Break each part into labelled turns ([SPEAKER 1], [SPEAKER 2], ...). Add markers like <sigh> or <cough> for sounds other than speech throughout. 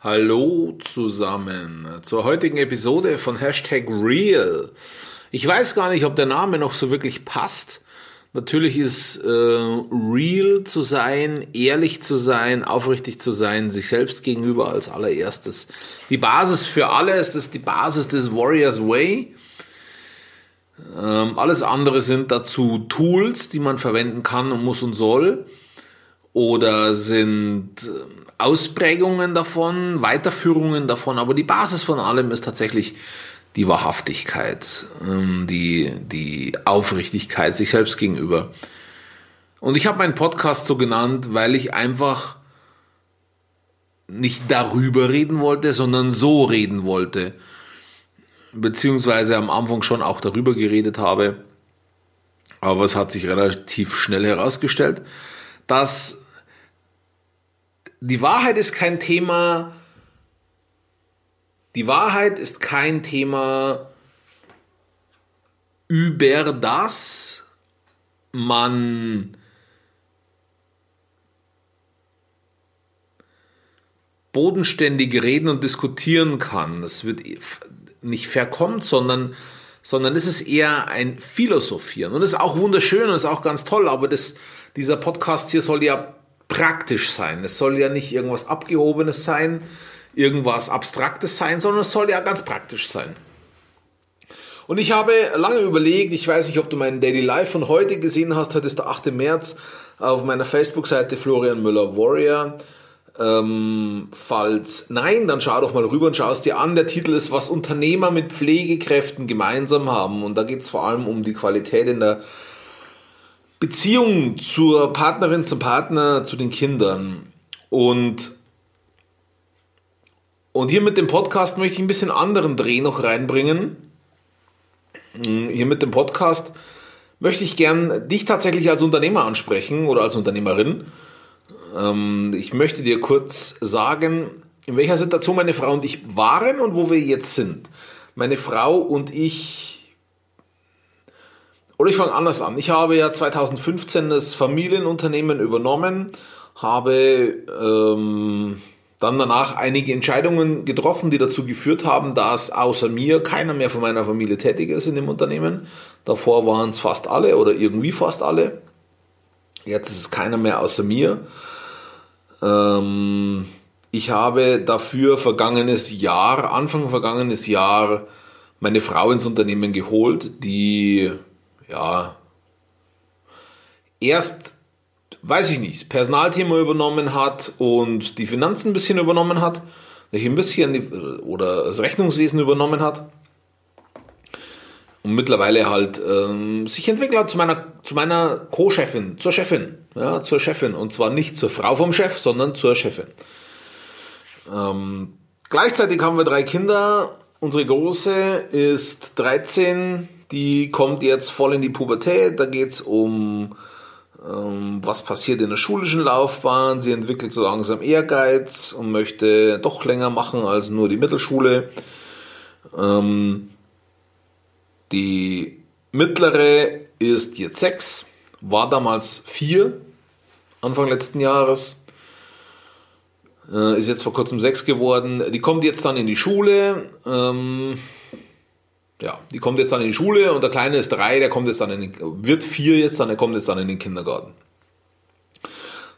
[SPEAKER 1] Hallo zusammen zur heutigen Episode von Hashtag Real. Ich weiß gar nicht, ob der Name noch so wirklich passt. Natürlich ist äh, real zu sein, ehrlich zu sein, aufrichtig zu sein, sich selbst gegenüber als allererstes. Die Basis für alles, das ist die Basis des Warriors Way. Ähm, alles andere sind dazu Tools, die man verwenden kann und muss und soll. Oder sind ähm, Ausprägungen davon, Weiterführungen davon, aber die Basis von allem ist tatsächlich die Wahrhaftigkeit, ähm, die, die Aufrichtigkeit sich selbst gegenüber. Und ich habe meinen Podcast so genannt, weil ich einfach nicht darüber reden wollte, sondern so reden wollte. Beziehungsweise am Anfang schon auch darüber geredet habe. Aber es hat sich relativ schnell herausgestellt, dass die Wahrheit ist kein Thema. Die Wahrheit ist kein Thema, über das man bodenständig reden und diskutieren kann. Es wird nicht verkommt, sondern, sondern es ist eher ein Philosophieren. Und das ist auch wunderschön und ist auch ganz toll, aber das, dieser Podcast hier soll ja praktisch sein. Es soll ja nicht irgendwas Abgehobenes sein, irgendwas Abstraktes sein, sondern es soll ja ganz praktisch sein. Und ich habe lange überlegt, ich weiß nicht, ob du meinen Daily Life von heute gesehen hast, heute ist der 8. März, auf meiner Facebook-Seite Florian Müller Warrior. Ähm, falls nein, dann schau doch mal rüber und schau es dir an. Der Titel ist, was Unternehmer mit Pflegekräften gemeinsam haben. Und da geht es vor allem um die Qualität in der Beziehung zur Partnerin, zum Partner, zu den Kindern. Und, und hier mit dem Podcast möchte ich ein bisschen anderen Dreh noch reinbringen. Hm, hier mit dem Podcast möchte ich gern dich tatsächlich als Unternehmer ansprechen oder als Unternehmerin. Ähm, ich möchte dir kurz sagen, in welcher Situation meine Frau und ich waren und wo wir jetzt sind. Meine Frau und ich oder ich fange anders an. Ich habe ja 2015 das Familienunternehmen übernommen, habe ähm, dann danach einige Entscheidungen getroffen, die dazu geführt haben, dass außer mir keiner mehr von meiner Familie tätig ist in dem Unternehmen. Davor waren es fast alle oder irgendwie fast alle. Jetzt ist es keiner mehr außer mir. Ähm, ich habe dafür vergangenes Jahr, Anfang vergangenes Jahr, meine Frau ins Unternehmen geholt, die ja, erst, weiß ich nicht, das Personalthema übernommen hat und die Finanzen ein bisschen übernommen hat, ein bisschen oder das Rechnungswesen übernommen hat und mittlerweile halt ähm, sich entwickelt hat zu meiner, zu meiner Co-Chefin, zur Chefin, ja, zur Chefin und zwar nicht zur Frau vom Chef, sondern zur Chefin. Ähm, gleichzeitig haben wir drei Kinder. Unsere Große ist 13, die kommt jetzt voll in die Pubertät. Da geht es um, ähm, was passiert in der schulischen Laufbahn. Sie entwickelt so langsam Ehrgeiz und möchte doch länger machen als nur die Mittelschule. Ähm, die mittlere ist jetzt sechs, war damals vier, Anfang letzten Jahres. Äh, ist jetzt vor kurzem sechs geworden. Die kommt jetzt dann in die Schule. Ja, die kommt jetzt dann in die Schule und der Kleine ist drei, der kommt jetzt dann in den, wird vier jetzt dann, der kommt jetzt dann in den Kindergarten.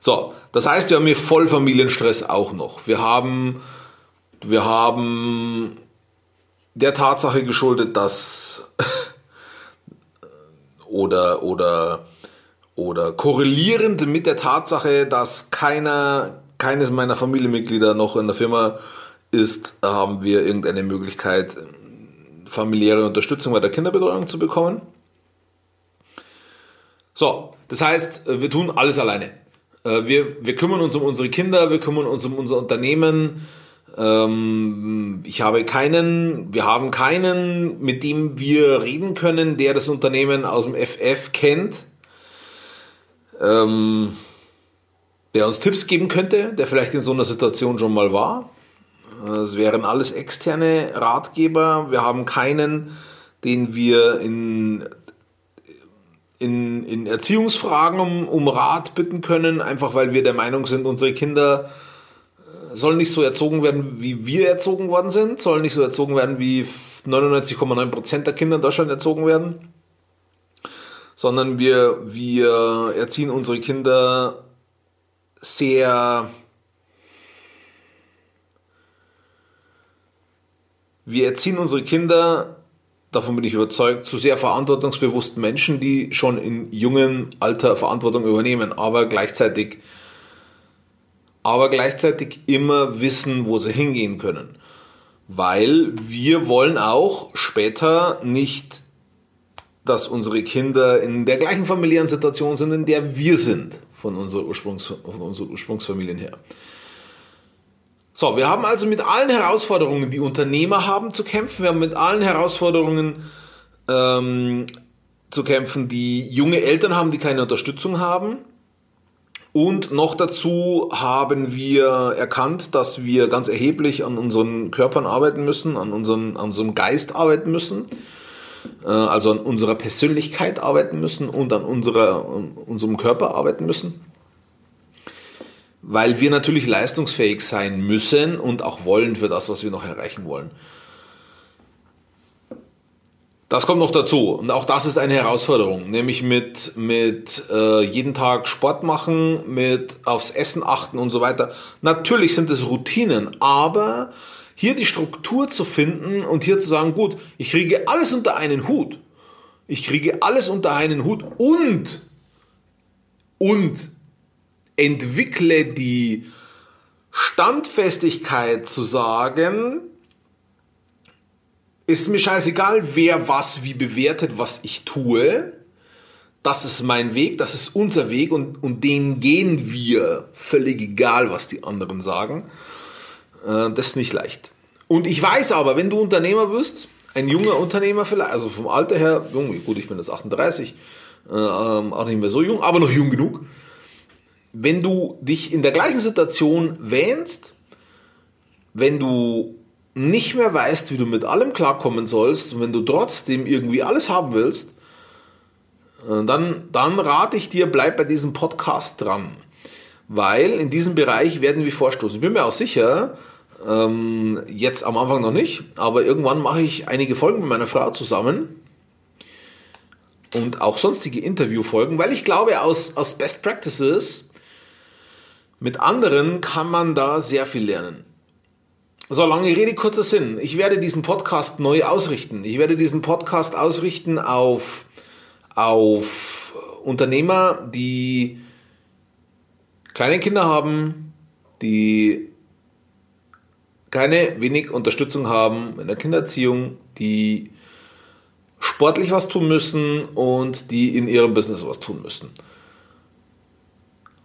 [SPEAKER 1] So, das heißt, wir haben hier Vollfamilienstress auch noch. Wir haben, wir haben der Tatsache geschuldet, dass <laughs> oder, oder, oder korrelierend mit der Tatsache, dass keiner, keines meiner Familienmitglieder noch in der Firma ist, haben wir irgendeine Möglichkeit, familiäre Unterstützung bei der Kinderbetreuung zu bekommen. So, das heißt, äh, wir tun alles alleine. Äh, wir, wir kümmern uns um unsere Kinder, wir kümmern uns um unser Unternehmen. Ähm, ich habe keinen, wir haben keinen, mit dem wir reden können, der das Unternehmen aus dem FF kennt, ähm, der uns Tipps geben könnte, der vielleicht in so einer Situation schon mal war. Es wären alles externe Ratgeber. Wir haben keinen, den wir in, in, in Erziehungsfragen um, um Rat bitten können, einfach weil wir der Meinung sind, unsere Kinder sollen nicht so erzogen werden, wie wir erzogen worden sind, sollen nicht so erzogen werden, wie 99,9% der Kinder in Deutschland erzogen werden, sondern wir, wir erziehen unsere Kinder sehr wir erziehen unsere Kinder, davon bin ich überzeugt, zu sehr verantwortungsbewussten Menschen, die schon in jungem Alter Verantwortung übernehmen, aber gleichzeitig, aber gleichzeitig immer wissen, wo sie hingehen können. Weil wir wollen auch später nicht, dass unsere Kinder in der gleichen familiären Situation sind, in der wir sind, von, unserer Ursprungs, von unseren Ursprungsfamilien her. So, wir haben also mit allen Herausforderungen, die Unternehmer haben, zu kämpfen. Wir haben mit allen Herausforderungen ähm, zu kämpfen, die junge Eltern haben, die keine Unterstützung haben. Und noch dazu haben wir erkannt, dass wir ganz erheblich an unseren Körpern arbeiten müssen, an, unseren, an unserem Geist arbeiten müssen, äh, also an unserer Persönlichkeit arbeiten müssen und an, unserer, an unserem Körper arbeiten müssen weil wir natürlich leistungsfähig sein müssen und auch wollen für das, was wir noch erreichen wollen. Das kommt noch dazu und auch das ist eine Herausforderung, nämlich mit, mit äh, jeden Tag Sport machen, mit aufs Essen achten und so weiter. Natürlich sind es Routinen, aber hier die Struktur zu finden und hier zu sagen, gut, ich kriege alles unter einen Hut. Ich kriege alles unter einen Hut und und entwickle die Standfestigkeit zu sagen, ist mir scheißegal, wer was wie bewertet, was ich tue. Das ist mein Weg, das ist unser Weg und, und den gehen wir. Völlig egal, was die anderen sagen. Äh, das ist nicht leicht. Und ich weiß aber, wenn du Unternehmer bist, ein junger Unternehmer vielleicht, also vom Alter her, gut, ich bin jetzt 38, äh, ähm, auch nicht mehr so jung, aber noch jung genug wenn du dich in der gleichen Situation wähnst, wenn du nicht mehr weißt, wie du mit allem klarkommen sollst und wenn du trotzdem irgendwie alles haben willst, äh, dann, dann rate ich dir, bleib bei diesem Podcast dran. Weil in diesem Bereich werden wir vorstoßen. Ich bin mir auch sicher, ähm, jetzt am Anfang noch nicht, aber irgendwann mache ich einige Folgen mit meiner Frau zusammen und auch sonstige Interviewfolgen, weil ich glaube, aus, aus Best Practices mit anderen kann man da sehr viel lernen. So, lange Rede, kurzer Sinn. Ich werde diesen Podcast neu ausrichten. Ich werde diesen Podcast ausrichten auf, auf Unternehmer, die kleine Kinder haben, die keine wenig Unterstützung haben in der Kindererziehung, die sportlich was tun müssen und die in ihrem Business was tun müssen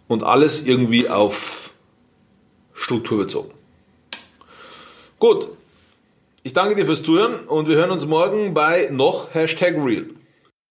[SPEAKER 1] und alles irgendwie auf Struktur bezogen. Gut, ich danke dir fürs Zuhören und wir hören uns morgen bei noch Hashtag Real.